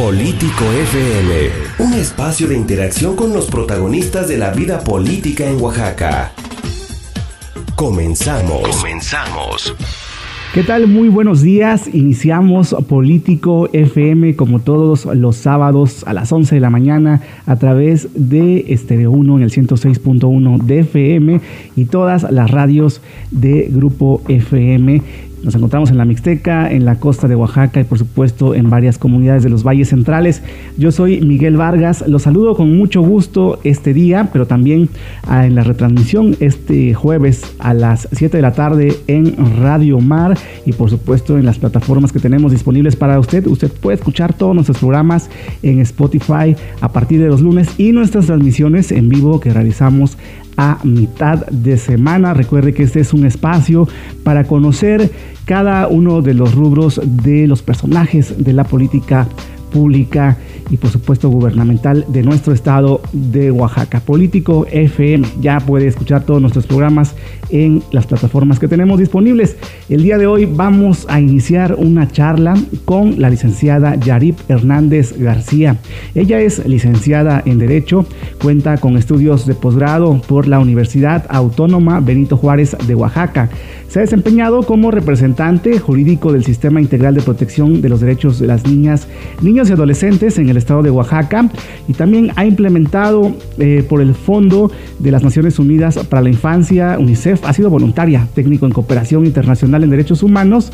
Político FM, un espacio de interacción con los protagonistas de la vida política en Oaxaca. Comenzamos. Comenzamos. ¿Qué tal? Muy buenos días. Iniciamos Político FM como todos los sábados a las 11 de la mañana a través de Estereo 1 en el 106.1 de FM y todas las radios de Grupo FM nos encontramos en la Mixteca, en la costa de Oaxaca y por supuesto en varias comunidades de los valles centrales. Yo soy Miguel Vargas, los saludo con mucho gusto este día, pero también ah, en la retransmisión este jueves a las 7 de la tarde en Radio Mar y por supuesto en las plataformas que tenemos disponibles para usted. Usted puede escuchar todos nuestros programas en Spotify a partir de los lunes y nuestras transmisiones en vivo que realizamos a mitad de semana. Recuerde que este es un espacio para conocer cada uno de los rubros de los personajes de la política pública y por supuesto gubernamental de nuestro estado de Oaxaca. Político FM, ya puede escuchar todos nuestros programas en las plataformas que tenemos disponibles. El día de hoy vamos a iniciar una charla con la licenciada Yarip Hernández García. Ella es licenciada en Derecho, cuenta con estudios de posgrado por la Universidad Autónoma Benito Juárez de Oaxaca. Se ha desempeñado como representante jurídico del Sistema Integral de Protección de los Derechos de las Niñas, Niños y Adolescentes en el estado de Oaxaca y también ha implementado eh, por el Fondo de las Naciones Unidas para la Infancia, UNICEF, ha sido voluntaria, técnico en cooperación internacional en derechos humanos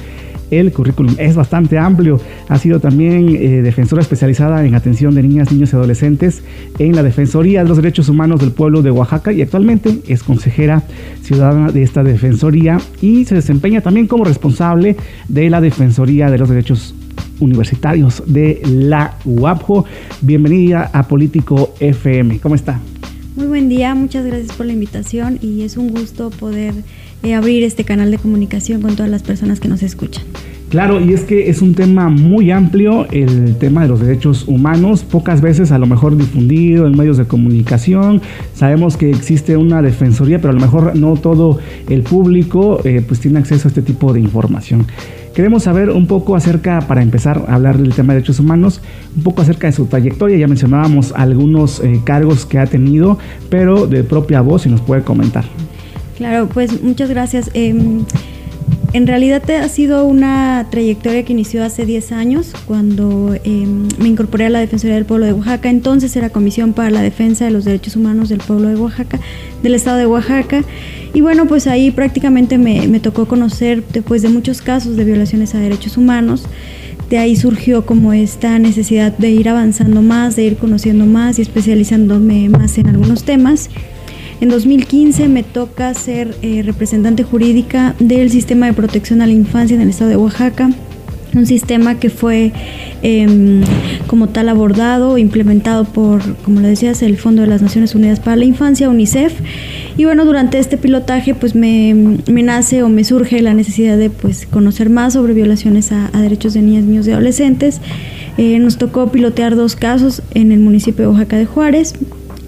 el currículum es bastante amplio. Ha sido también eh, defensora especializada en atención de niñas, niños y adolescentes en la Defensoría de los Derechos Humanos del Pueblo de Oaxaca y actualmente es consejera ciudadana de esta Defensoría y se desempeña también como responsable de la Defensoría de los Derechos Universitarios de la UAPJO. Bienvenida a Político FM. ¿Cómo está? Muy buen día, muchas gracias por la invitación y es un gusto poder eh, abrir este canal de comunicación con todas las personas que nos escuchan. Claro, y es que es un tema muy amplio, el tema de los derechos humanos, pocas veces a lo mejor difundido en medios de comunicación. Sabemos que existe una defensoría, pero a lo mejor no todo el público eh, pues tiene acceso a este tipo de información. Queremos saber un poco acerca, para empezar a hablar del tema de derechos humanos, un poco acerca de su trayectoria. Ya mencionábamos algunos eh, cargos que ha tenido, pero de propia voz, si nos puede comentar. Claro, pues muchas gracias. Em, en realidad ha sido una trayectoria que inició hace 10 años, cuando em, me incorporé a la Defensoría del Pueblo de Oaxaca. Entonces era Comisión para la Defensa de los Derechos Humanos del Pueblo de Oaxaca, del Estado de Oaxaca. Y bueno, pues ahí prácticamente me, me tocó conocer, después de muchos casos de violaciones a derechos humanos, de ahí surgió como esta necesidad de ir avanzando más, de ir conociendo más y especializándome más en algunos temas. En 2015 me toca ser eh, representante jurídica del sistema de protección a la infancia en el estado de Oaxaca un sistema que fue em, como tal abordado, implementado por, como le decías, el Fondo de las Naciones Unidas para la Infancia, UNICEF. Y bueno, durante este pilotaje pues me, nace o me surge la necesidad de pues conocer más sobre violaciones a, derechos de niñas, niños y adolescentes. Eh, nos tocó pilotear dos casos en el municipio de Oaxaca de Juárez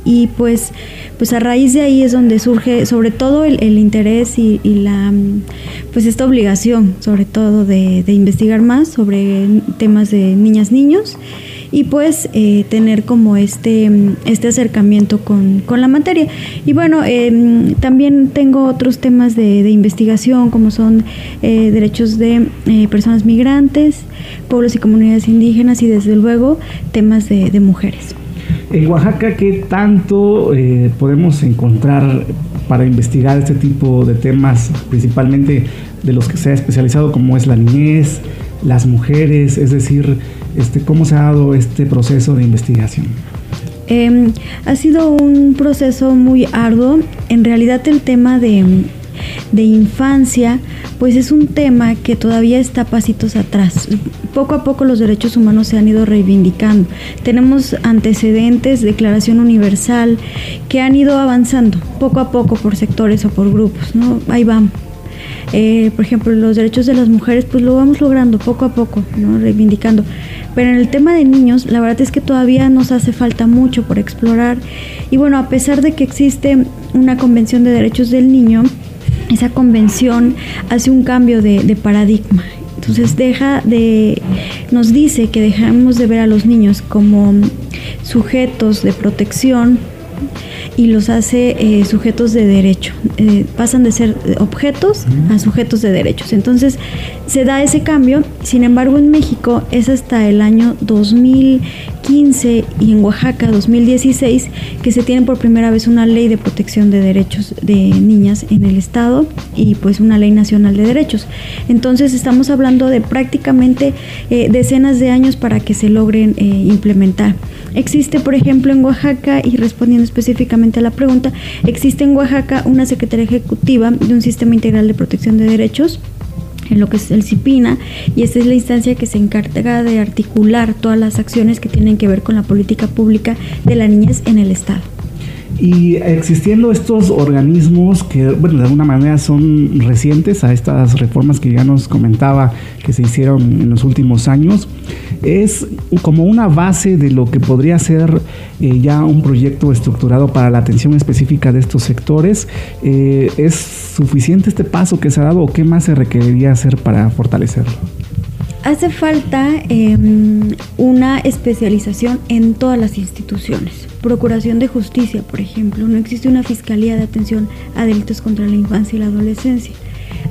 y pues pues a raíz de ahí es donde surge sobre todo el, interés y, la pues esta obligación sobre todo de, investigar más sobre temas de niñas niños y pues eh, tener como este, este acercamiento con, la materia. Y bueno, em, también tengo otros temas de, investigación como son eh, derechos de eh, personas migrantes, pueblos y comunidades indígenas y desde luego temas de mujeres. En Oaxaca, ¿qué tanto eh, podemos encontrar para investigar este tipo de temas, principalmente de los que se ha especializado, como es la niñez, las mujeres? Es decir, este, ¿cómo se ha dado este proceso de investigación? Em, ha sido un proceso muy arduo. En realidad el tema de de infancia, pues es un tema que todavía está pasitos atrás. Poco a poco los derechos humanos se han ido reivindicando. Tenemos antecedentes, Declaración Universal, que han ido avanzando poco a poco por sectores o por grupos, ¿no? Ahí vamos. Eh, por ejemplo, los derechos de las mujeres, pues lo vamos logrando poco a poco, ¿no? reivindicando. Pero en el tema de niños, la verdad es que todavía nos hace falta mucho por explorar. Y bueno, a pesar de que existe una convención de derechos del niño, esa convención hace un cambio de, paradigma. Entonces deja de nos dice que dejamos de ver a los niños como sujetos de protección y los hace eh, sujetos de derecho. Eh, pasan de ser objetos a sujetos de derechos. Entonces se da ese cambio. Sin embargo, en México es hasta el año 2015 y en Oaxaca 2016 que se tiene por primera vez una ley de protección de derechos de niñas en el Estado y pues una ley nacional de derechos. Entonces estamos hablando de prácticamente eh, decenas de años para que se logren implementar. Existe, por ejemplo, en Oaxaca, y respondiendo específicamente a la pregunta, existe en Oaxaca una Secretaría Ejecutiva de un Sistema Integral de Protección de Derechos en lo que es el CIPINA, y esta es la instancia que se encarga de articular todas las acciones que tienen que ver con la política pública de la niñez en el Estado. Y existiendo estos organismos que, bueno, de alguna manera son recientes a estas reformas que ya nos comentaba que se hicieron en los últimos años, es como una base de lo que podría ser eh, ya un proyecto estructurado para la atención específica de estos sectores. Eh, ¿Es suficiente este paso que se ha dado o qué más se requeriría hacer para fortalecerlo? Hace falta em, una especialización en todas las instituciones. Procuración de Justicia, por ejemplo, no existe una Fiscalía de Atención a Delitos contra la Infancia y la Adolescencia.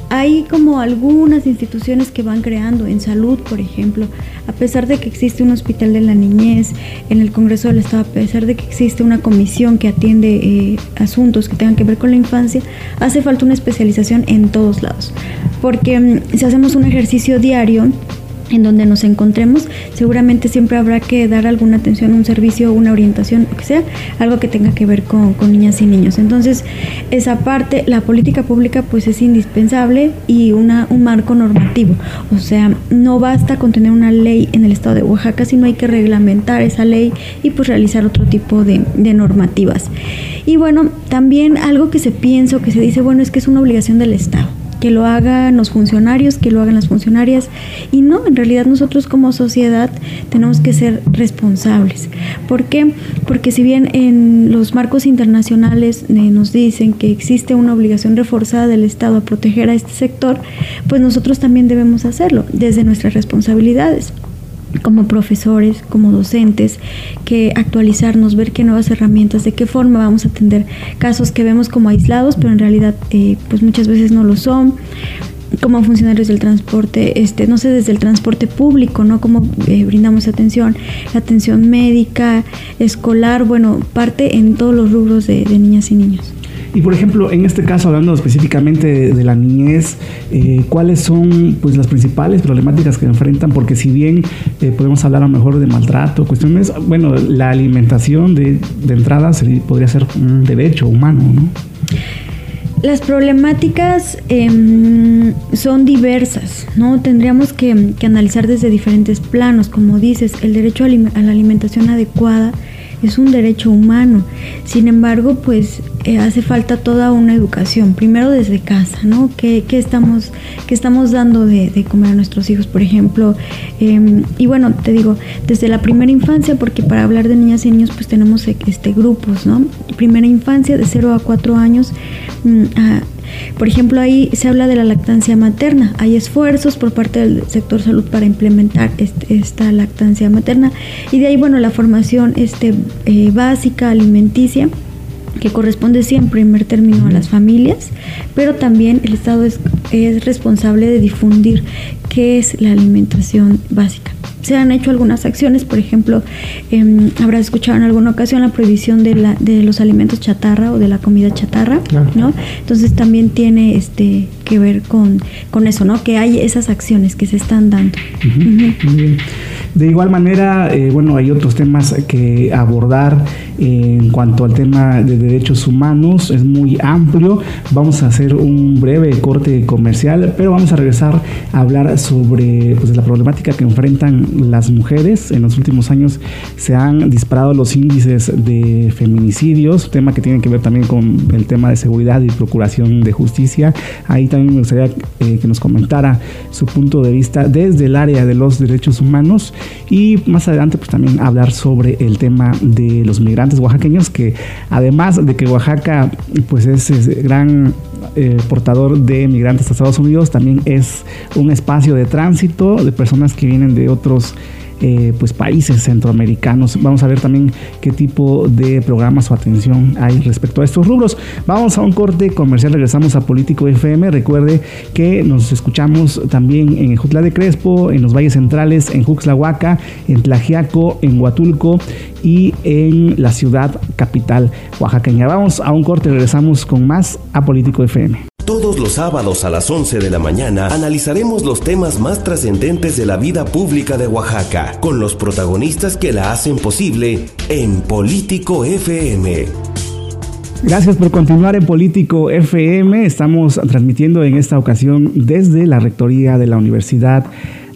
Hay como algunas instituciones que van creando en salud, por ejemplo, a pesar de que existe un hospital de la niñez en el Congreso del Estado, a pesar de que existe una comisión que atiende eh, asuntos que tengan que ver con la infancia, hace falta una especialización en todos lados. Porque mm, si hacemos un ejercicio diario, en donde nos encontremos, seguramente siempre habrá que dar alguna atención, un servicio, una orientación, lo que sea, algo que tenga que ver con, niñas y niños. Entonces, esa parte, la política pública pues es indispensable y una, un marco normativo. O sea, no basta con tener una ley en el estado de Oaxaca, sino hay que reglamentar esa ley y pues realizar otro tipo de, de normativas. Y bueno, también algo que se piensa o que se dice, bueno, es que es una obligación del Estado que lo hagan los funcionarios, que lo hagan las funcionarias. Y no, en realidad nosotros como sociedad tenemos que ser responsables. ¿Por qué? Porque si bien en los marcos internacionales eh, nos dicen que existe una obligación reforzada del Estado a proteger a este sector, pues nosotros también debemos hacerlo desde nuestras responsabilidades como profesores, como docentes, que actualizarnos, ver qué nuevas herramientas, de qué forma vamos a atender casos que vemos como aislados, pero en realidad eh, pues muchas veces no lo son como funcionarios del transporte, este, no sé, desde el transporte público, ¿no? Cómo eh, brindamos atención, la atención médica, escolar, bueno, parte en todos los rubros de niñas y niños. Y por ejemplo, en este caso, hablando específicamente de, la niñez, eh, ¿cuáles son pues, las principales problemáticas que enfrentan? Porque si bien eh, podemos hablar a lo mejor de maltrato, cuestiones, bueno, la alimentación de, de entrada podría ser un derecho humano, ¿no? Las problemáticas em, son diversas, ¿no? Tendríamos que, analizar desde diferentes planos, como dices, el derecho a la alimentación adecuada es un derecho humano. Sin embargo, pues eh, hace falta toda una educación, primero desde casa, ¿no? ¿Qué, estamos, qué estamos dando de, comer a nuestros hijos, por ejemplo? Em, y bueno, te digo, desde la primera infancia, porque para hablar de niñas y niños, pues tenemos este, grupos, ¿no? Primera infancia de 0 a 4 años. Mm, por ejemplo, ahí se habla de la lactancia materna. Hay esfuerzos por parte del sector salud para implementar esta lactancia materna. Y de ahí, bueno, la formación este, eh, básica, alimenticia que corresponde siempre en primer término a las familias, pero también el Estado es, es responsable de difundir qué es la alimentación básica se han hecho algunas acciones, por ejemplo, eh, habrás escuchado en alguna ocasión la prohibición de, la, de los alimentos chatarra o de la comida chatarra, ¿no? Entonces también tiene este que ver con, con eso, ¿no? Que hay esas acciones que se están dando. De igual manera, eh, bueno, hay otros temas que abordar en cuanto al tema de derechos humanos, es muy amplio. Vamos a hacer un breve corte comercial, pero vamos a regresar a hablar sobre pues, la problemática que enfrentan las mujeres. En los últimos años se han disparado los índices de feminicidios, tema que tiene que ver también con el tema de seguridad y procuración de justicia. Ahí también me gustaría eh, que nos comentara su punto de vista desde el área de los derechos humanos y más adelante pues también hablar sobre el tema de los migrantes oaxaqueños que además de que Oaxaca pues es, gran eh, portador de migrantes a Estados Unidos, también es un espacio de tránsito de personas que vienen de otros eh, pues países centroamericanos. Vamos a ver también qué tipo de programas o atención hay respecto a estos rubros. Vamos a un corte comercial, regresamos a Político FM. Recuerde que nos escuchamos también en Jutla de Crespo, en los valles centrales, en Juxlahuaca, en Tlajiaco, en Huatulco y en la ciudad capital oaxaqueña. Vamos a un corte, regresamos con más a Político FM. Todos los sábados a las 11 de la mañana analizaremos los temas más trascendentes de la vida pública de Oaxaca, con los protagonistas que la hacen posible en Político FM. Gracias por continuar en Político FM. Estamos transmitiendo en esta ocasión desde la Rectoría de la Universidad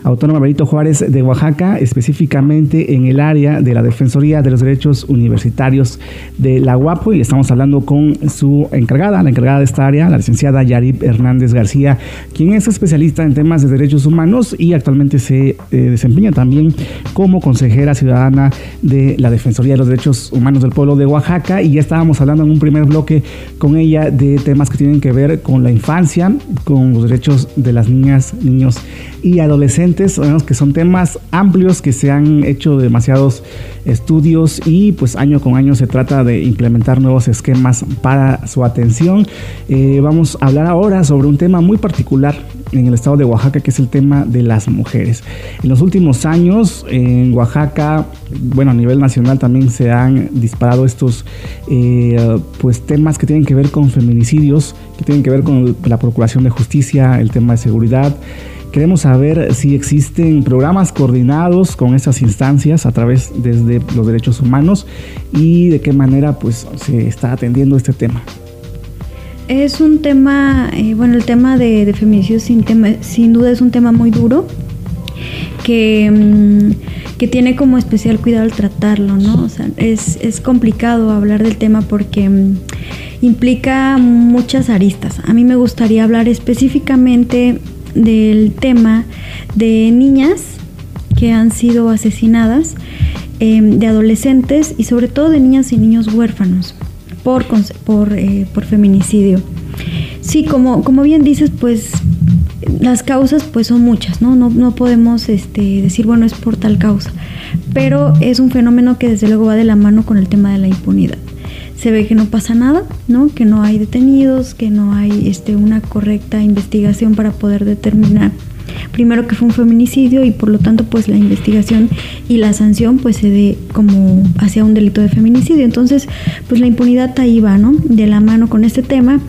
Autónoma Benito Juárez de Oaxaca, específicamente en el área de la Defensoría de los Derechos Universitarios de la UAPO. Y estamos hablando con su encargada, la encargada de esta área, la licenciada Yarib Hernández García, quien es especialista en temas de derechos humanos y actualmente se eh, desempeña también como consejera ciudadana de la Defensoría de los Derechos Humanos del Pueblo de Oaxaca. Y ya estábamos hablando en un primer bloque con ella de temas que tienen que ver con la infancia, con los derechos de las niñas, niños y adolescentes, que son temas amplios que se han hecho demasiados estudios y pues año con año se trata de implementar nuevos esquemas para su atención. Eh, vamos a hablar ahora sobre un tema muy particular en el estado de Oaxaca, que es el tema de las mujeres. En los últimos años, en Oaxaca, bueno, a nivel nacional también se han disparado estos eh, pues temas que tienen que ver con feminicidios, que tienen que ver con la procuración de justicia, el tema de seguridad. Queremos saber si existen programas coordinados con estas instancias a través desde los derechos humanos y de qué manera pues se está atendiendo este tema. Es un tema, eh, bueno, el tema de, feminicidio sin, sin duda es un tema muy duro que, mm, que, tiene como especial cuidado al tratarlo, ¿no? O sea, es, es complicado hablar del tema porque mm, implica muchas aristas. A mí me gustaría hablar específicamente del tema de niñas que han sido asesinadas, em, de adolescentes y sobre todo de niñas y niños huérfanos por, por, eh, por feminicidio. Sí, como, como bien dices, pues las causas pues son muchas, ¿no? No, no podemos este, decir, bueno, es por tal causa, pero es un fenómeno que desde luego va de la mano con el tema de la impunidad se ve que no pasa nada, ¿no? Que no hay detenidos, que no hay este, una correcta investigación para poder determinar primero que fue un feminicidio y por lo tanto pues la investigación y la sanción pues se dé como hacia un delito de feminicidio. Entonces pues la impunidad ahí va, ¿no? De la mano con este tema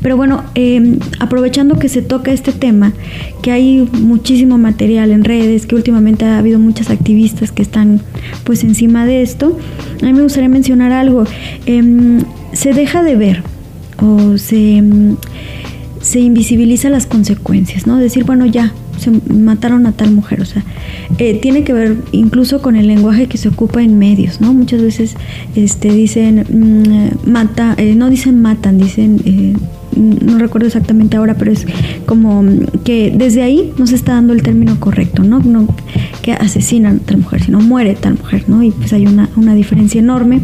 pero bueno, em, aprovechando que se toca este tema, que hay muchísimo material en redes, que últimamente ha habido muchas activistas que están pues encima de esto, a mí me gustaría mencionar algo. Em, se deja de ver o se, em, se invisibiliza las consecuencias, ¿no? Decir, bueno, ya, se mataron a tal mujer, o sea, eh, tiene que ver incluso con el lenguaje que se ocupa en medios, ¿no? Muchas veces este, dicen, mm, mata, eh, no dicen matan, dicen... Eh, no recuerdo exactamente ahora, pero es como que desde ahí no se está dando el término correcto, ¿no? no que asesinan a tal mujer, sino muere tal mujer, ¿no? Y pues hay una, una diferencia enorme.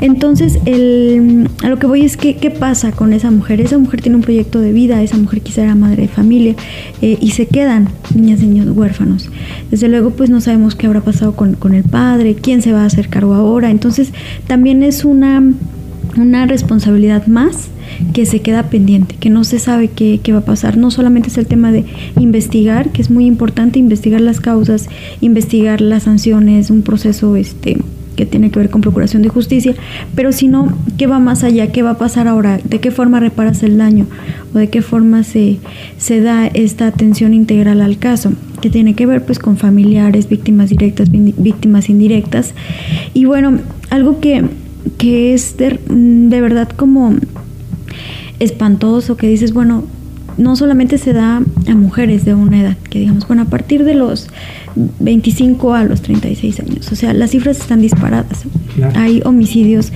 Entonces, el, a lo que voy es que, qué pasa con esa mujer. Esa mujer tiene un proyecto de vida, esa mujer quizá era madre de familia eh, y se quedan niñas y niños huérfanos. Desde luego, pues no sabemos qué habrá pasado con, el padre, quién se va a hacer cargo ahora. Entonces, también es una, una responsabilidad más que se queda pendiente, que no se sabe qué, qué, va a pasar. No solamente es el tema de investigar, que es muy importante investigar las causas, investigar las sanciones, un proceso este que tiene que ver con procuración de justicia, pero sino qué va más allá, qué va a pasar ahora, de qué forma reparas el daño o de qué forma se, se da esta atención integral al caso, que tiene que ver pues con familiares, víctimas directas, víctimas indirectas. Y bueno, algo que, que es de, de verdad como espantoso, que dices, bueno, no solamente se da a mujeres de una edad, que digamos, bueno, a partir de los 25 a los 36 años, o sea, las cifras están disparadas. Hay homicidios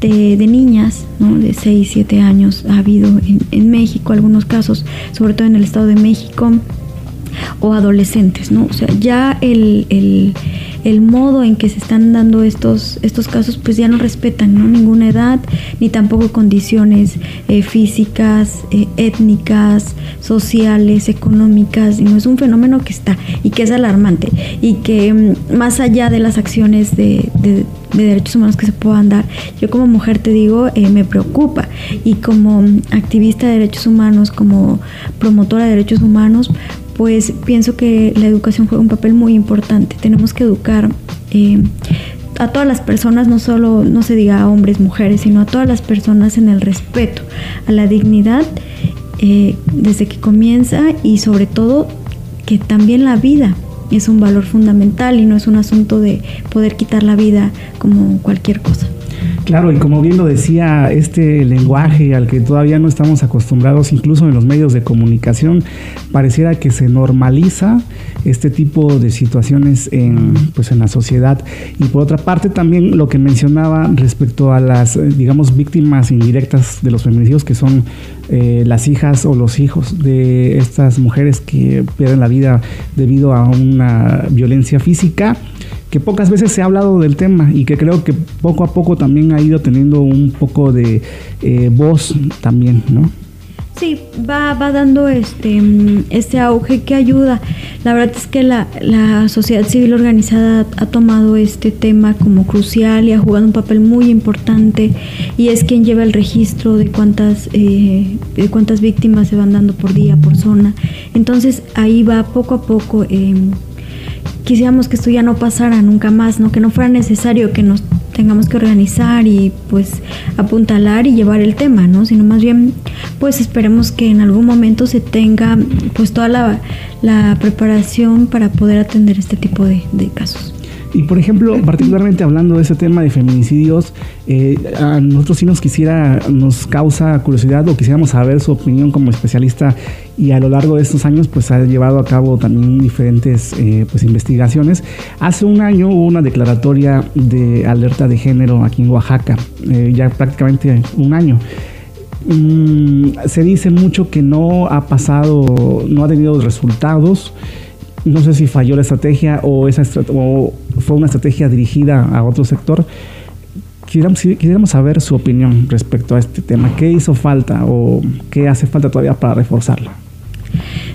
de, niñas, ¿no? De 6, 7 años, ha habido en, en México algunos casos, sobre todo en el Estado de México o adolescentes, ¿no? O sea, ya el, el, el, modo en que se están dando estos, estos casos, pues ya no respetan, ¿no? Ninguna edad, ni tampoco condiciones eh, físicas, eh, étnicas, sociales, económicas, no es un fenómeno que está y que es alarmante y que mm, más allá de las acciones de, de, derechos humanos que se puedan dar, yo como mujer te digo, eh, me preocupa y como activista de derechos humanos, como promotora de derechos humanos, pues pienso que la educación juega un papel muy importante. Tenemos que educar eh, a todas las personas, no solo, no se diga a hombres, mujeres, sino a todas las personas en el respeto, a la dignidad eh, desde que comienza y sobre todo que también la vida es un valor fundamental y no es un asunto de poder quitar la vida como cualquier cosa. Claro, y como bien lo decía, este lenguaje al que todavía no estamos acostumbrados, incluso en los medios de comunicación, pareciera que se normaliza este tipo de situaciones en, pues, en la sociedad. Y por otra parte, también lo que mencionaba respecto a las, digamos, víctimas indirectas de los feminicidios, que son eh, las hijas o los hijos de estas mujeres que pierden la vida debido a una violencia física que pocas veces se ha hablado del tema y que creo que poco a poco también ha ido teniendo un poco de eh, voz también, ¿no? Sí, va, va dando este, este auge que ayuda. La verdad es que la, la, sociedad civil organizada ha tomado este tema como crucial y ha jugado un papel muy importante y es quien lleva el registro de cuántas, eh, de cuántas víctimas se van dando por día, por zona. Entonces ahí va poco a poco. Eh, quisiéramos que esto ya no pasara nunca más, ¿no? Que no fuera necesario que nos tengamos que organizar y pues apuntalar y llevar el tema, ¿no? Sino más bien pues esperemos que en algún momento se tenga pues toda la, preparación para poder atender este tipo de casos. Y por ejemplo, particularmente hablando de ese tema de feminicidios, eh, a nosotros sí nos quisiera, nos causa curiosidad o quisiéramos saber su opinión como especialista y a lo largo de estos años pues ha llevado a cabo también diferentes eh, pues investigaciones. Hace un año hubo una declaratoria de alerta de género aquí en Oaxaca, eh, ya prácticamente un año. Mm, se dice mucho que no ha pasado, no ha tenido resultados. No sé si falló la estrategia o, esa o fue una estrategia dirigida a otro sector. Quisiéramos, saber su opinión respecto a este tema. ¿Qué hizo falta o qué hace falta todavía para reforzarla?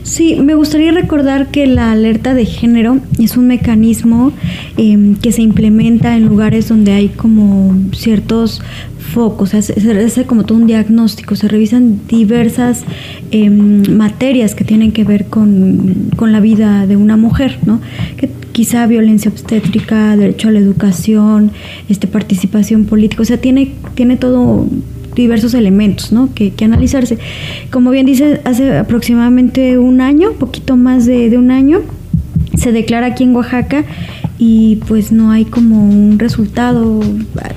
Sí, me gustaría recordar que la alerta de género es un mecanismo em, que se implementa en lugares donde hay como ciertos focos, se, hace como todo un diagnóstico, se revisan diversas em, materias que tienen que ver con, con, la vida de una mujer, ¿no? Que quizá violencia obstétrica, derecho a la educación, este, participación política, o sea, tiene, tiene todo diversos elementos ¿no? que, que analizarse. Como bien dice, hace aproximadamente un año, poquito más de, de un año, se declara aquí en Oaxaca y pues no hay como un resultado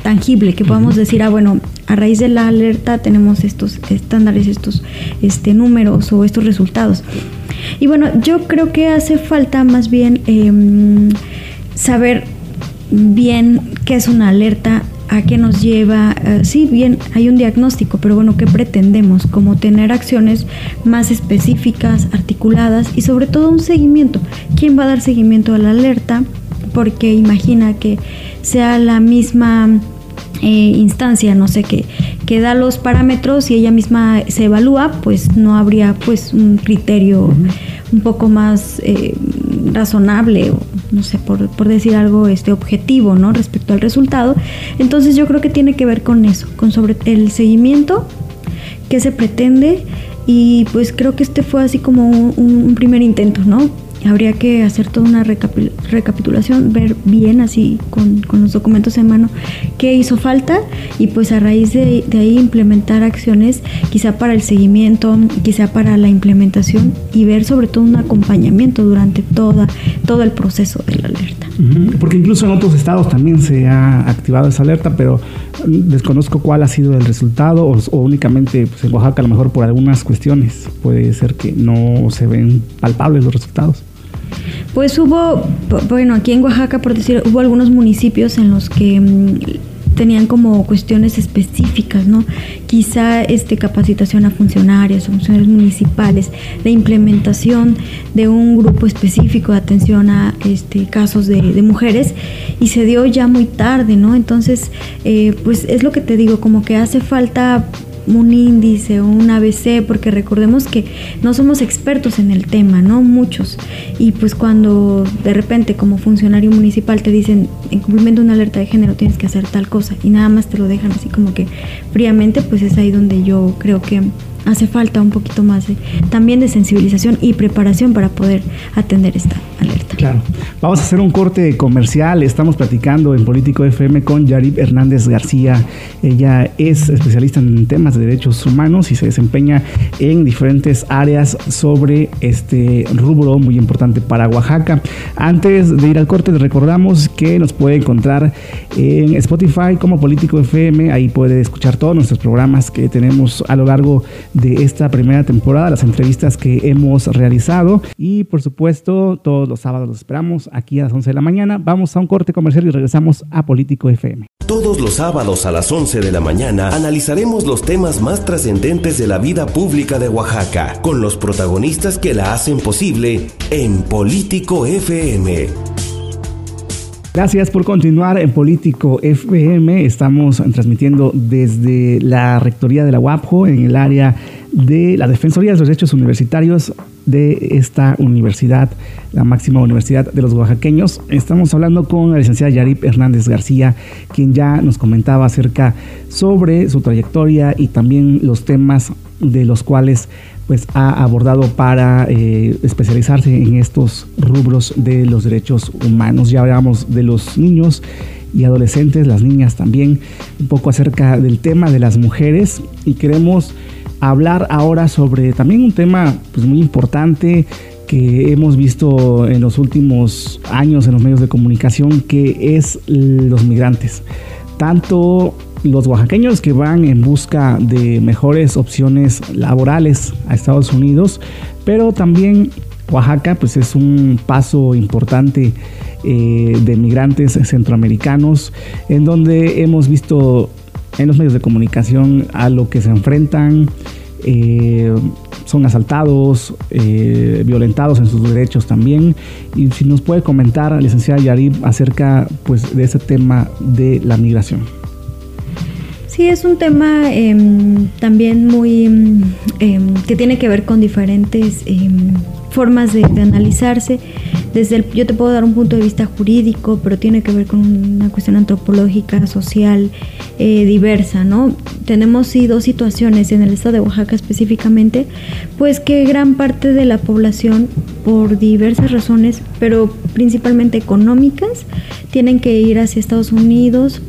tangible que podamos decir, ah, bueno, a raíz de la alerta tenemos estos estándares, estos este, números o estos resultados. Y bueno, yo creo que hace falta más bien em, saber bien qué es una alerta, a qué nos lleva. Eh, sí, bien, hay un diagnóstico, pero bueno, ¿qué pretendemos? Como tener acciones más específicas, articuladas y sobre todo un seguimiento. ¿Quién va a dar seguimiento a la alerta? porque imagina que sea la misma eh, instancia, no sé qué, que da los parámetros y ella misma se evalúa, pues no habría pues un criterio un poco más eh, razonable o no sé, por, por, decir algo este objetivo, ¿no? Respecto al resultado. Entonces yo creo que tiene que ver con eso, con sobre el seguimiento, que se pretende y pues creo que este fue así como un primer intento, ¿no? Habría que hacer toda una recapitulación, ver bien así con, los documentos en mano qué hizo falta y pues a raíz de, ahí implementar acciones quizá para el seguimiento, quizá para la implementación y ver sobre todo un acompañamiento durante toda, todo el proceso de la alerta. Porque incluso en otros estados también se ha activado esa alerta, pero desconozco cuál ha sido el resultado o, únicamente pues, en Oaxaca a lo mejor por algunas cuestiones puede ser que no se ven palpables los resultados. Pues hubo, bueno, aquí en Oaxaca, por decir, hubo algunos municipios en los que mm, tenían como cuestiones específicas, ¿no? Quizá este, capacitación a funcionarios, funcionarios municipales, la implementación de un grupo específico de atención a este, casos de, mujeres y se dio ya muy tarde, ¿no? Entonces, eh, pues es lo que te digo, como que hace falta un índice o un ABC, porque recordemos que no somos expertos en el tema, ¿no? Muchos. Y pues cuando de repente como funcionario municipal te dicen, en cumplimiento de una alerta de género tienes que hacer tal cosa y nada más te lo dejan así como que fríamente, pues es ahí donde yo creo que hace falta un poquito más también de sensibilización y preparación para poder atender esta alerta. Claro. Vamos a hacer un corte comercial. Estamos platicando en Político FM con Yarib Hernández García. Ella es especialista en temas de derechos humanos y se desempeña en diferentes áreas sobre este rubro muy importante para Oaxaca. Antes de ir al corte, les recordamos que nos puede encontrar en Spotify como Político FM. Ahí puede escuchar todos nuestros programas que tenemos a lo largo de esta primera temporada, las entrevistas que hemos realizado y por supuesto todos los sábados los esperamos aquí a las 11 de la mañana. Vamos a un corte comercial y regresamos a Político FM. Todos los sábados a las 11 de la mañana analizaremos los temas más trascendentes de la vida pública de Oaxaca con los protagonistas que la hacen posible en Político FM. Gracias por continuar en Político FM. Estamos transmitiendo desde la Rectoría de la UAPJO en el área de la Defensoría de los Derechos Universitarios de esta universidad, la máxima universidad de los oaxaqueños. Estamos hablando con la licenciada Yarip Hernández García, quien ya nos comentaba acerca sobre su trayectoria y también los temas de los cuales pues ha abordado para eh, especializarse en estos rubros de los derechos humanos. Ya hablamos de los niños y adolescentes, las niñas también, un poco acerca del tema de las mujeres y queremos hablar ahora sobre también un tema pues, muy importante que hemos visto en los últimos años en los medios de comunicación, que es los migrantes. Tanto los oaxaqueños que van en busca de mejores opciones laborales a Estados Unidos, pero también Oaxaca pues es un paso importante eh, de migrantes centroamericanos en donde hemos visto en los medios de comunicación a lo que se enfrentan eh, son asaltados, eh, violentados en sus derechos también. Y si nos puede comentar, licenciada Yarib, acerca pues, de ese tema de la migración. Sí, es un tema em, también muy em, que tiene que ver con diferentes em, formas de, analizarse. Desde el, yo te puedo dar un punto de vista jurídico, pero tiene que ver con una cuestión antropológica, social, eh, diversa, ¿no? Tenemos sí dos situaciones en el estado de Oaxaca específicamente, pues que gran parte de la población, por diversas razones, pero principalmente económicas, tienen que ir hacia Estados Unidos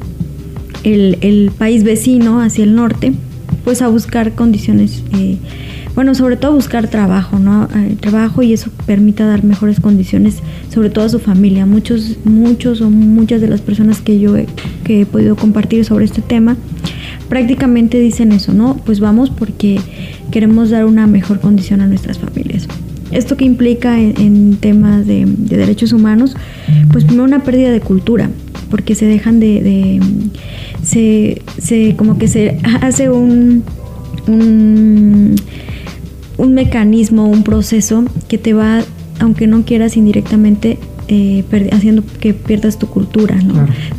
el, país vecino hacia el norte, pues a buscar condiciones, eh, bueno, sobre todo buscar trabajo, ¿no? Eh, trabajo y eso permita dar mejores condiciones, sobre todo a su familia. Muchos, muchos o muchas de las personas que yo he, que he podido compartir sobre este tema, prácticamente dicen eso, ¿no? Pues vamos porque queremos dar una mejor condición a nuestras familias. Esto que implica en, temas de, de, derechos humanos, pues primero una pérdida de cultura, porque se dejan de se, se como que se hace un, un, mecanismo, un proceso que te va, aunque no quieras indirectamente, eh, haciendo que pierdas tu cultura,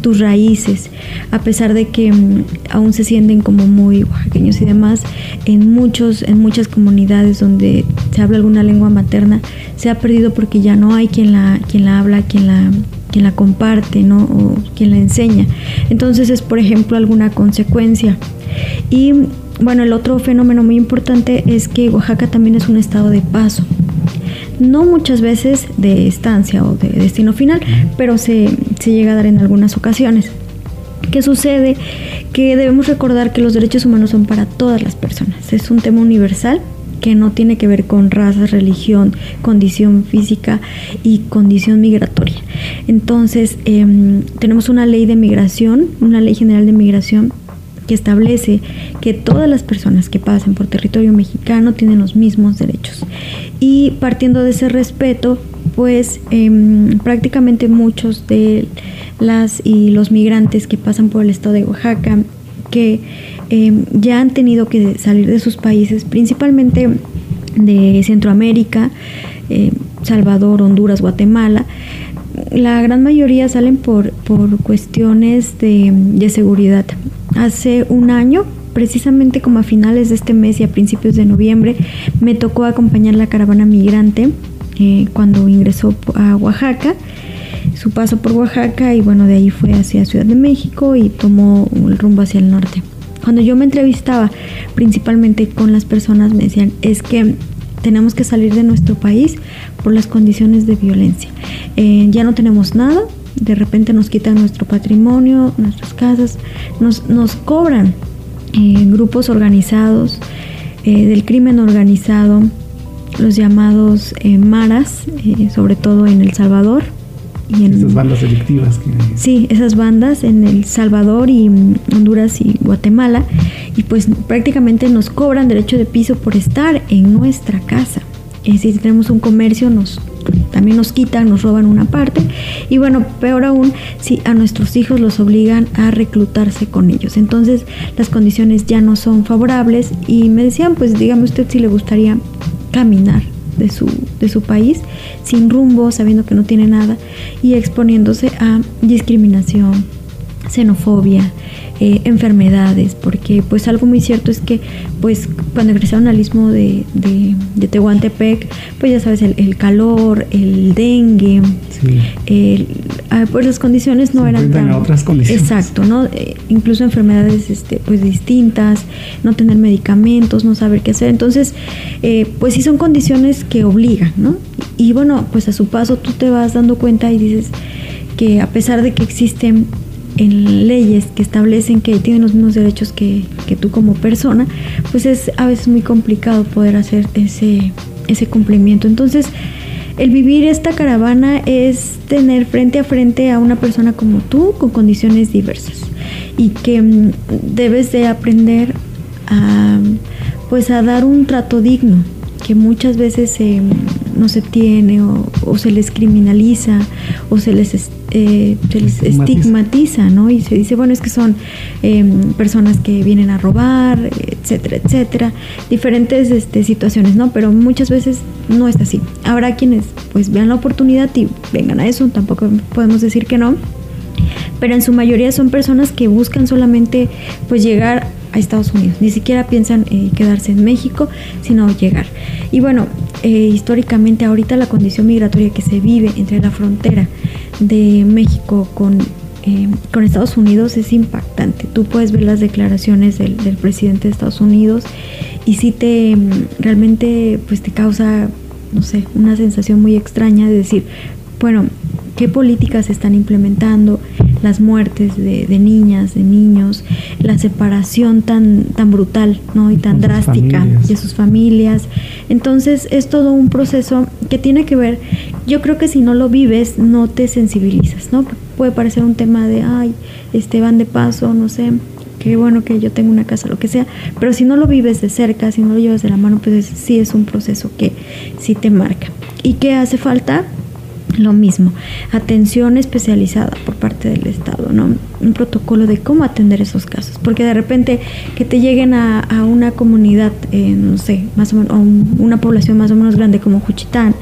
tus raíces, a pesar de que mm, aún se sienten como muy oaxaqueños y demás, en, muchos, en muchas comunidades donde se habla alguna lengua materna, se ha perdido porque ya no hay quien la, quien la habla, quien la quien la comparte, ¿no? O quien la enseña. Entonces es, por ejemplo, alguna consecuencia. Y bueno, el otro fenómeno muy importante es que Oaxaca también es un estado de paso. No muchas veces de estancia o de destino final, pero se, se llega a dar en algunas ocasiones. ¿Qué sucede? Que debemos recordar que los derechos humanos son para todas las personas. Es un tema universal que no tiene que ver con raza, religión, condición física y condición migratoria. Entonces, em, tenemos una ley de migración, una ley general de migración que establece que todas las personas que pasen por territorio mexicano tienen los mismos derechos. Y partiendo de ese respeto, pues em, prácticamente muchos de, las y los migrantes que pasan por el estado de Oaxaca, que em, ya han tenido que salir de sus países, principalmente de Centroamérica, eh, Salvador, Honduras, Guatemala. La gran mayoría salen por, por cuestiones de, de seguridad. Hace un año precisamente como a finales de este mes y a principios de noviembre, me tocó acompañar la caravana migrante eh, cuando ingresó a Oaxaca, su paso por Oaxaca y bueno, de ahí fue hacia Ciudad de México y tomó el rumbo hacia el norte. Cuando yo me entrevistaba principalmente con las personas me decían, es que tenemos que salir de nuestro país por las condiciones de violencia. Eh, ya no tenemos nada, de repente nos quitan nuestro patrimonio, nuestras casas, nos, nos cobran eh, grupos organizados eh, del crimen organizado, los llamados maras, sobre todo en El Salvador. Y en, esas bandas delictivas. Que... Sí, esas bandas en El Salvador y Honduras y Guatemala. Y pues prácticamente nos cobran derecho de piso por estar en nuestra casa. si tenemos un comercio, nos también nos quitan, nos roban una parte y bueno, peor aún si a nuestros hijos los obligan a reclutarse con ellos. Entonces las condiciones ya no son favorables y me decían, pues dígame usted si le gustaría caminar de su, de su país sin rumbo, sabiendo que no tiene nada y exponiéndose a discriminación, xenofobia, eh, enfermedades, porque pues algo muy cierto es que pues cuando ingresaron al istmo de, de, Tehuantepec, pues ya sabes, el, calor, el dengue, ah, pues las condiciones no eran tan... otras condiciones. Exacto, ¿no? Eh, incluso enfermedades este, pues distintas, no tener medicamentos, no saber qué hacer. Entonces, eh, pues sí son condiciones que obligan, ¿no? Y bueno, pues a su paso tú te vas dando cuenta y dices que a pesar de que existen en leyes que establecen que tienen los mismos derechos que, tú como persona, pues es a veces muy complicado poder hacer ese, ese cumplimiento. Entonces, el vivir esta caravana es tener frente a frente a una persona como tú con condiciones diversas y que mm, debes de aprender a pues a dar un trato digno que muchas veces no se tiene o, se les criminaliza o se les eh, se les estigmatiza, ¿no? Y se dice, bueno, es que son em, personas que vienen a robar, etcétera, etcétera, diferentes este, situaciones, ¿no? Pero muchas veces no es así. Habrá quienes pues vean la oportunidad y vengan a eso, tampoco podemos decir que no, pero en su mayoría son personas que buscan solamente pues llegar a Estados Unidos, ni siquiera piensan eh, quedarse en México, sino llegar. Y bueno, eh, históricamente ahorita la condición migratoria que se vive entre la frontera de México con, eh, con Estados Unidos es impactante. Tú puedes ver las declaraciones del, presidente de Estados Unidos y si te realmente pues te causa, no sé, una sensación muy extraña de decir, bueno, qué políticas se están implementando, las muertes de, niñas, de niños, la separación tan, tan brutal ¿no? y tan drástica de sus familias. Entonces es todo un proceso que tiene que ver, yo creo que si no lo vives no te sensibilizas, ¿no? Puede parecer un tema de, ay, este van de paso, no sé, qué bueno que yo tengo una casa, lo que sea, pero si no lo vives de cerca, si no lo llevas de la mano, pues sí es un proceso que sí te marca. ¿Y qué hace falta? Lo mismo, atención especializada por parte del Estado, ¿no? Un protocolo de cómo atender esos casos, porque de repente que te lleguen a, una comunidad, eh, no sé, más o menos, una población más o menos grande como Juchitán,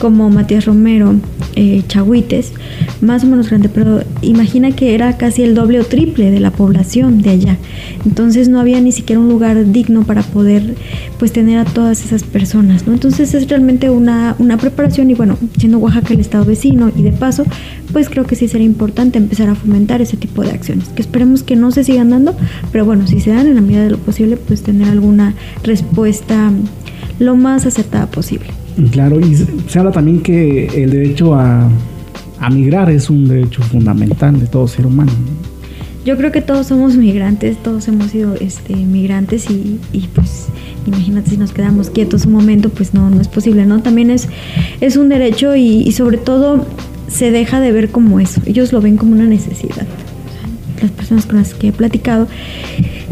como Matías Romero, eh, Chahuites, más o menos grande, pero imagina que era casi el doble o triple de la población de allá. Entonces no había ni siquiera un lugar digno para poder pues tener a todas esas personas, ¿no? Entonces es realmente una, una preparación y bueno, siendo Oaxaca el estado vecino y de paso, pues creo que sí sería importante empezar a fomentar ese tipo de acciones, que esperemos que no se sigan dando, pero bueno, si se dan en la medida de lo posible, pues tener alguna respuesta lo más acertada posible. Claro, y se habla también que el derecho a, a migrar es un derecho fundamental de todo ser humano. Yo creo que todos somos migrantes, todos hemos sido este, migrantes y, y pues imagínate si nos quedamos quietos un momento, pues no, no es posible, ¿no? También es, es un derecho y, sobre todo se deja de ver como eso, ellos lo ven como una necesidad, las personas con las que he platicado.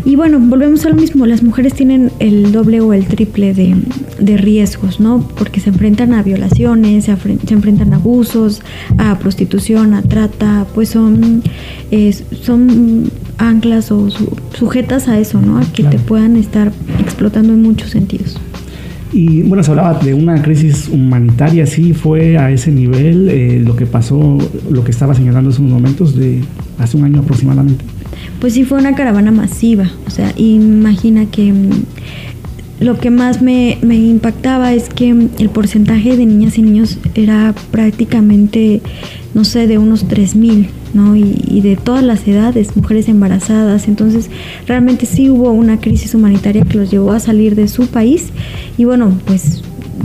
Y bueno, volvemos a lo mismo, las mujeres tienen el doble o el triple de, de riesgos, ¿no? Porque se enfrentan a violaciones, se, enfrentan a abusos, a prostitución, a trata, pues son, son anclas o sujetas a eso, ¿no? A que te puedan estar explotando en muchos sentidos. Y bueno, se hablaba de una crisis humanitaria, sí fue a ese nivel eh, lo que pasó, lo que estaba señalando en esos momentos de hace un año aproximadamente. Pues sí fue una caravana masiva, o sea, imagina que lo que más me, me impactaba es que el porcentaje de niñas y niños era prácticamente, no sé, de unos 3.000 ¿no? Y, de todas las edades, mujeres embarazadas. Entonces, realmente sí hubo una crisis humanitaria que los llevó a salir de su país y bueno, pues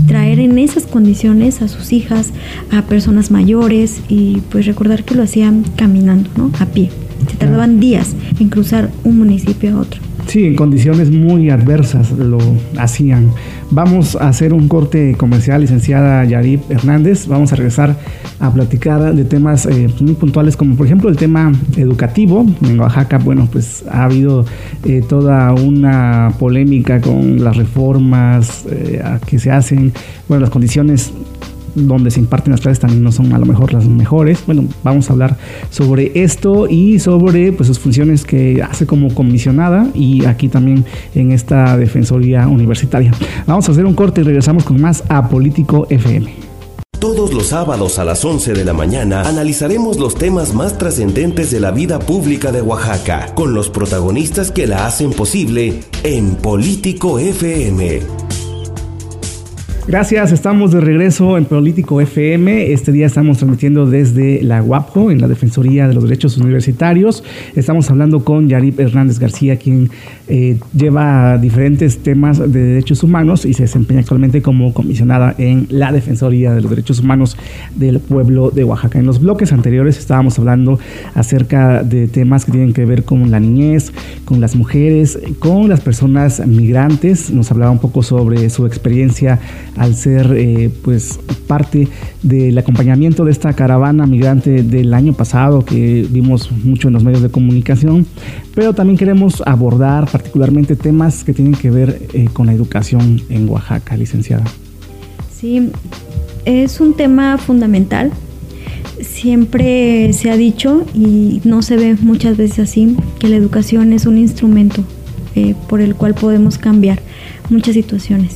traer en esas condiciones a sus hijas, a personas mayores y pues recordar que lo hacían caminando, ¿no? A pie. Se tardaban días en cruzar un municipio a otro. Sí, en condiciones muy adversas lo hacían. Vamos a hacer un corte comercial, licenciada Yarib Hernández. Vamos a regresar a platicar de temas eh, muy puntuales, como por ejemplo el tema educativo. En Oaxaca, bueno, pues ha habido eh, toda una polémica con las reformas eh, que se hacen, bueno, las condiciones donde se imparten las clases también no son a lo mejor las mejores. Bueno, vamos a hablar sobre esto y sobre pues, sus funciones que hace como comisionada y aquí también en esta Defensoría Universitaria. Vamos a hacer un corte y regresamos con más a Político FM. Todos los sábados a las 11 de la mañana analizaremos los temas más trascendentes de la vida pública de Oaxaca, con los protagonistas que la hacen posible en Político FM. Gracias, estamos de regreso en Político FM. Este día estamos transmitiendo desde la UAPJO, en la Defensoría de los Derechos Universitarios. Estamos hablando con Yarib Hernández García, quien eh, lleva diferentes temas de derechos humanos y se desempeña actualmente como comisionada en la Defensoría de los Derechos Humanos del pueblo de Oaxaca. En los bloques anteriores estábamos hablando acerca de temas que tienen que ver con la niñez, con las mujeres, con las personas migrantes. Nos hablaba un poco sobre su experiencia al ser eh, pues parte del acompañamiento de esta caravana migrante del año pasado que vimos mucho en los medios de comunicación, pero también queremos abordar particularmente temas que tienen que ver eh, con la educación en Oaxaca, licenciada. Sí, es un tema fundamental. Siempre se ha dicho, y no se ve muchas veces así, que la educación es un instrumento eh, por el cual podemos cambiar muchas situaciones.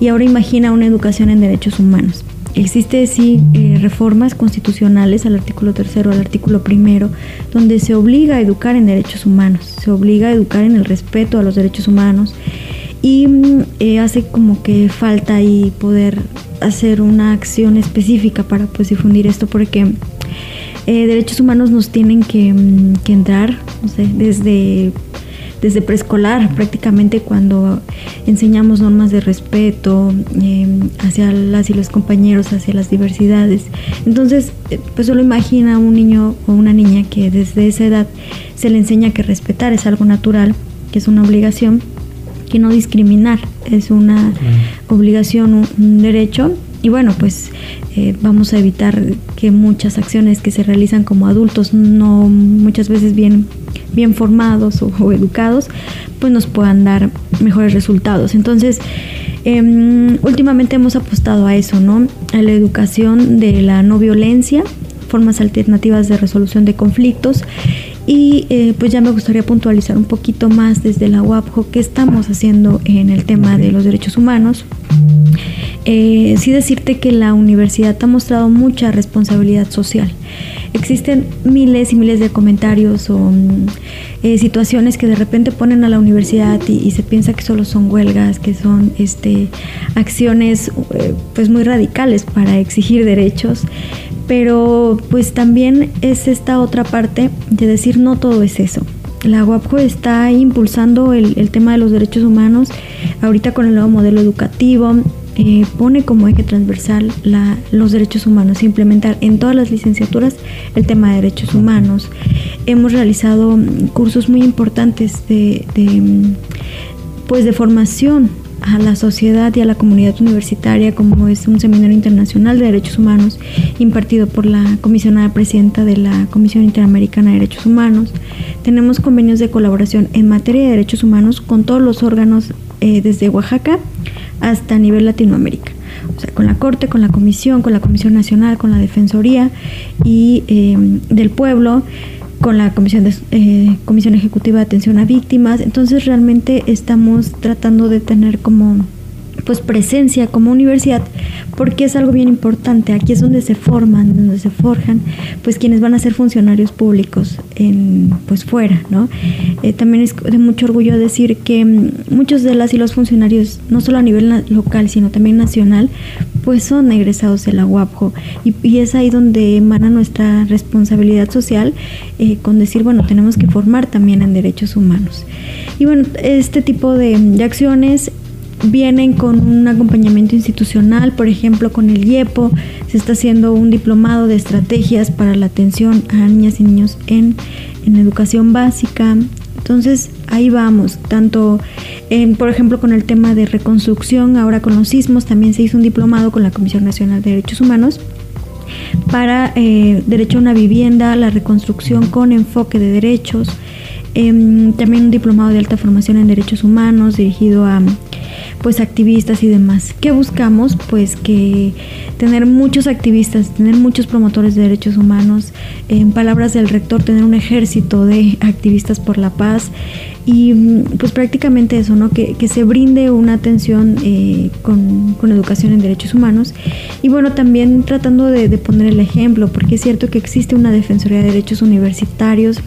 Y ahora imagina una educación en derechos humanos. Existe sí eh, reformas constitucionales al artículo tercero, al artículo primero, donde se obliga a educar en derechos humanos, se obliga a educar en el respeto a los derechos humanos y mm, eh, hace como que falta ahí poder hacer una acción específica para pues difundir esto porque eh, derechos humanos nos tienen que, mm, que entrar no sé, desde desde preescolar, prácticamente cuando enseñamos normas de respeto em, hacia las y los compañeros, hacia las diversidades. Entonces, eh, pues solo imagina un niño o una niña que desde esa edad se le enseña que respetar es algo natural, que es una obligación, que no discriminar es una obligación, un derecho y bueno, pues eh, vamos a evitar que muchas acciones que se realizan como adultos, no muchas veces bien, bien formados o, educados, pues nos puedan dar mejores resultados. Entonces, em, últimamente hemos apostado a eso, ¿no? A la educación de la no violencia, formas alternativas de resolución de conflictos y eh, pues ya me gustaría puntualizar un poquito más desde la UAPJO qué estamos haciendo en el tema de los derechos humanos. Eh, sí decirte que la universidad ha mostrado mucha responsabilidad social. Existen miles y miles de comentarios o eh, situaciones que de repente ponen a la universidad y, se piensa que solo son huelgas, que son este, acciones eh, pues muy radicales para exigir derechos, pero pues también es esta otra parte de decir no todo es eso la UAPJO está impulsando el, el, tema de los derechos humanos ahorita con el nuevo modelo educativo, eh, pone como eje transversal los derechos humanos, implementar en todas las licenciaturas el tema de derechos humanos. Hemos realizado mm, cursos muy importantes de, mm, pues de formación a la sociedad y a la comunidad universitaria, como es un seminario internacional de derechos humanos impartido por la comisionada presidenta de la Comisión Interamericana de Derechos Humanos. Tenemos convenios de colaboración en materia de derechos humanos con todos los órganos eh, desde Oaxaca hasta nivel Latinoamérica. O sea, con la Corte, con la Comisión, con la Comisión Nacional, con la Defensoría y eh, del Pueblo, con la Comisión, de, eh, Comisión Ejecutiva de Atención a Víctimas. Entonces realmente estamos tratando de tener como pues presencia como universidad porque es algo bien importante. Aquí es donde se forman donde se forjan pues quienes van a ser funcionarios públicos en pues fuera no eh, también es de mucho orgullo decir que mm, muchos de las y los funcionarios no solo a nivel local sino también nacional pues son egresados de la UAPJO. Y, es ahí donde emana nuestra responsabilidad social eh, con decir bueno tenemos que formar también en derechos humanos. Y bueno este tipo de, de acciones vienen con un acompañamiento institucional, por ejemplo, con el IEPO, se está haciendo un diplomado de estrategias para la atención a niñas y niños en, educación básica. Entonces, ahí vamos, tanto, por ejemplo, con el tema de reconstrucción, ahora con los sismos, también se hizo un diplomado con la Comisión Nacional de Derechos Humanos para eh, derecho a una vivienda, la reconstrucción con enfoque de derechos, em, también un diplomado de alta formación en derechos humanos dirigido a pues activistas y demás. ¿Qué buscamos? Pues que tener muchos activistas, tener muchos promotores de derechos humanos, en palabras del rector, tener un ejército de activistas por la paz y pues prácticamente eso, ¿no? Que, se brinde una atención eh, con, educación en derechos humanos y bueno, también tratando de, poner el ejemplo, porque es cierto que existe una Defensoría de Derechos Universitarios,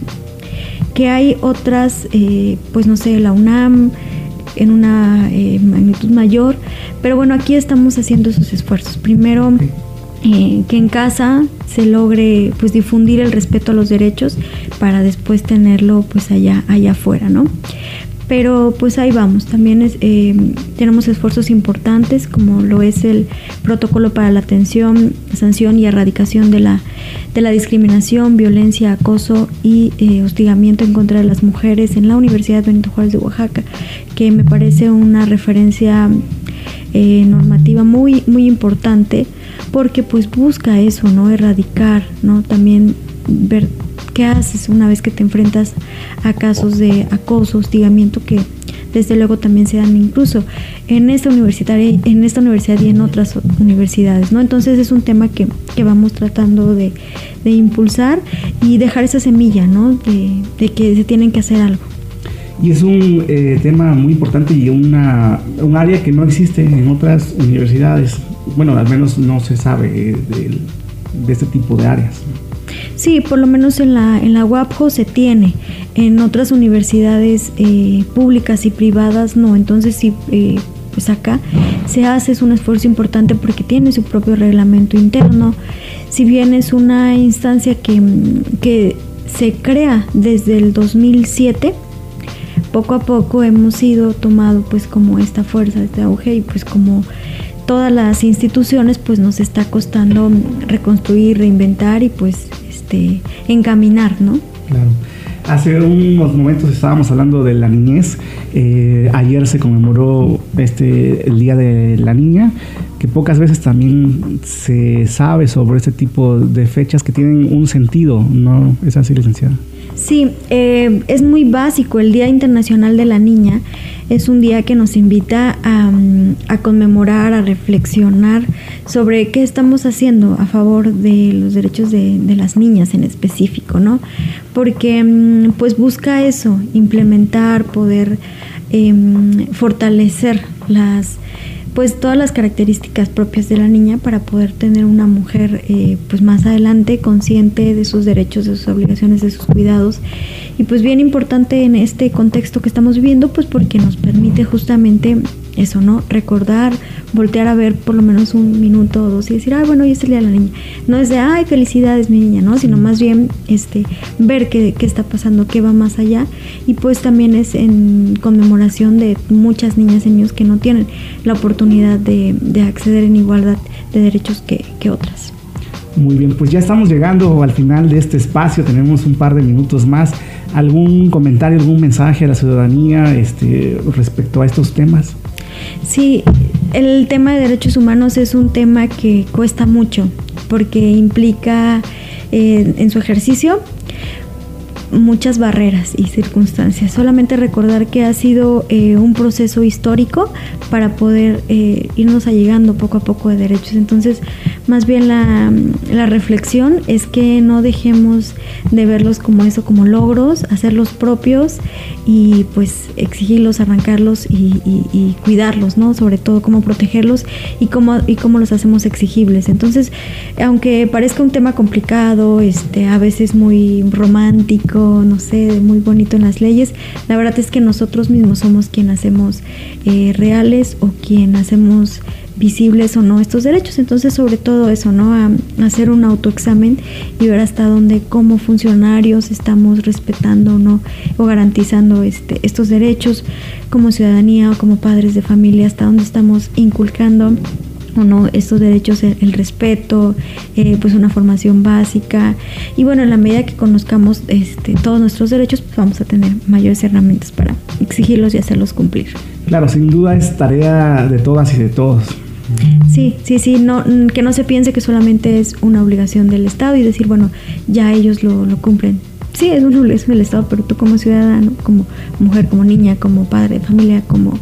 que hay otras, eh, pues no sé, la UNAM, en una eh, magnitud mayor, pero bueno, aquí estamos haciendo esos esfuerzos. Primero, eh, que en casa se logre pues difundir el respeto a los derechos para después tenerlo pues allá allá afuera, ¿no? Pero pues ahí vamos. También eh, tenemos esfuerzos importantes como lo es el protocolo para la atención, sanción y erradicación de la, de la discriminación, violencia, acoso y eh, hostigamiento en contra de las mujeres en la Universidad Benito Juárez de Oaxaca, que me parece una referencia eh, normativa muy, muy importante porque pues busca eso, ¿no? Erradicar, ¿no? También ver ¿Qué haces una vez que te enfrentas a casos de acoso, hostigamiento que desde luego también se dan incluso en esta universidad, en esta universidad y en otras universidades, ¿no? Entonces es un tema que, vamos tratando de, impulsar y dejar esa semilla, ¿no? De, que se tienen que hacer algo. Y es un eh, tema muy importante y una, un área que no existe en otras universidades. Bueno, al menos no se sabe de, de este tipo de áreas. Sí, por lo menos en la, en la UAPJO se tiene. En otras universidades eh, públicas y privadas no. Entonces sí, eh, pues acá se hace es un esfuerzo importante porque tiene su propio reglamento interno. Si bien es una instancia que, que se crea desde el 2007, poco a poco hemos sido tomado pues como esta fuerza, este auge y pues como todas las instituciones pues nos está costando reconstruir, reinventar y pues este, encaminar, ¿no? Claro. Hace unos momentos estábamos hablando de la niñez. Eh, ayer se conmemoró este el Día de la Niña, que pocas veces también se sabe sobre este tipo de fechas que tienen un sentido, ¿no? ¿Es así, licenciada? Sí, eh, es muy básico. El Día Internacional de la Niña es un día que nos invita a, a, conmemorar, a reflexionar sobre qué estamos haciendo a favor de los derechos de, de las niñas en específico, ¿no? Porque mm, pues busca eso, implementar, poder em, fortalecer las pues todas las características propias de la niña para poder tener una mujer eh, pues más adelante consciente de sus derechos, de sus obligaciones, de sus cuidados. Y pues bien importante en este contexto que estamos viviendo pues porque nos permite justamente eso, ¿no? Recordar, voltear a ver por lo menos un minuto o dos y decir, ay, bueno, hoy es el día de la niña. No es de, ay, felicidades, mi niña, ¿no? Sino más bien este, ver qué, qué está pasando, qué va más allá. Y pues también es en conmemoración de muchas niñas y niños que no tienen la oportunidad de, de acceder en igualdad de derechos que, que otras. Muy bien, pues ya estamos llegando al final de este espacio, tenemos un par de minutos más. ¿Algún comentario, algún mensaje a la ciudadanía este, respecto a estos temas? Sí, el tema de derechos humanos es un tema que cuesta mucho porque implica eh, en su ejercicio muchas barreras y circunstancias. Solamente recordar que ha sido eh, un proceso histórico para poder eh, irnos allegando poco a poco de derechos. Entonces, más bien la, reflexión es que no dejemos de verlos como eso, como logros, hacerlos propios y pues exigirlos, arrancarlos y, cuidarlos, ¿no? Sobre todo cómo protegerlos y cómo, y cómo los hacemos exigibles. Entonces, aunque parezca un tema complicado, este, a veces muy romántico, no sé, muy bonito en las leyes, la verdad es que nosotros mismos somos quien hacemos eh, reales o quien hacemos visibles o no estos derechos. Entonces, sobre todo eso, ¿no? A, hacer un autoexamen y ver hasta dónde como funcionarios estamos respetando o no o garantizando este, estos derechos como ciudadanía o como padres de familia, hasta dónde estamos inculcando o no estos derechos, el, respeto, eh, pues una formación básica y bueno, en la medida que conozcamos este, todos nuestros derechos, pues vamos a tener mayores herramientas para exigirlos y hacerlos cumplir. Claro, sin duda es tarea de todas y de todos. Sí, sí, sí, no, que no se piense que solamente es una obligación del Estado y decir, bueno, ya ellos lo, cumplen. Sí, es un es del Estado, pero tú como ciudadano, como mujer, como niña, como padre de familia, como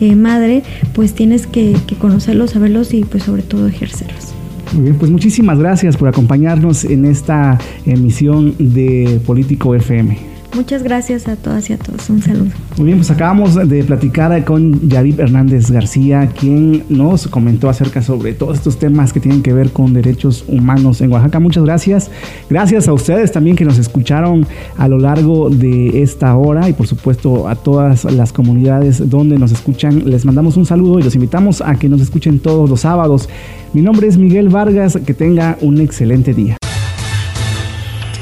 eh, madre, pues tienes que, que conocerlos, saberlos y pues sobre todo ejercerlos. Muy bien, pues muchísimas gracias por acompañarnos en esta emisión de Político FM. Muchas gracias a todas y a todos. Un saludo. Muy bien, pues acabamos de platicar con Yarib Hernández García, quien nos comentó acerca sobre todos estos temas que tienen que ver con derechos humanos en Oaxaca. Muchas gracias. Gracias a ustedes también que nos escucharon a lo largo de esta hora y por supuesto a todas las comunidades donde nos escuchan. Les mandamos un saludo y los invitamos a que nos escuchen todos los sábados. Mi nombre es Miguel Vargas. Que tenga un excelente día.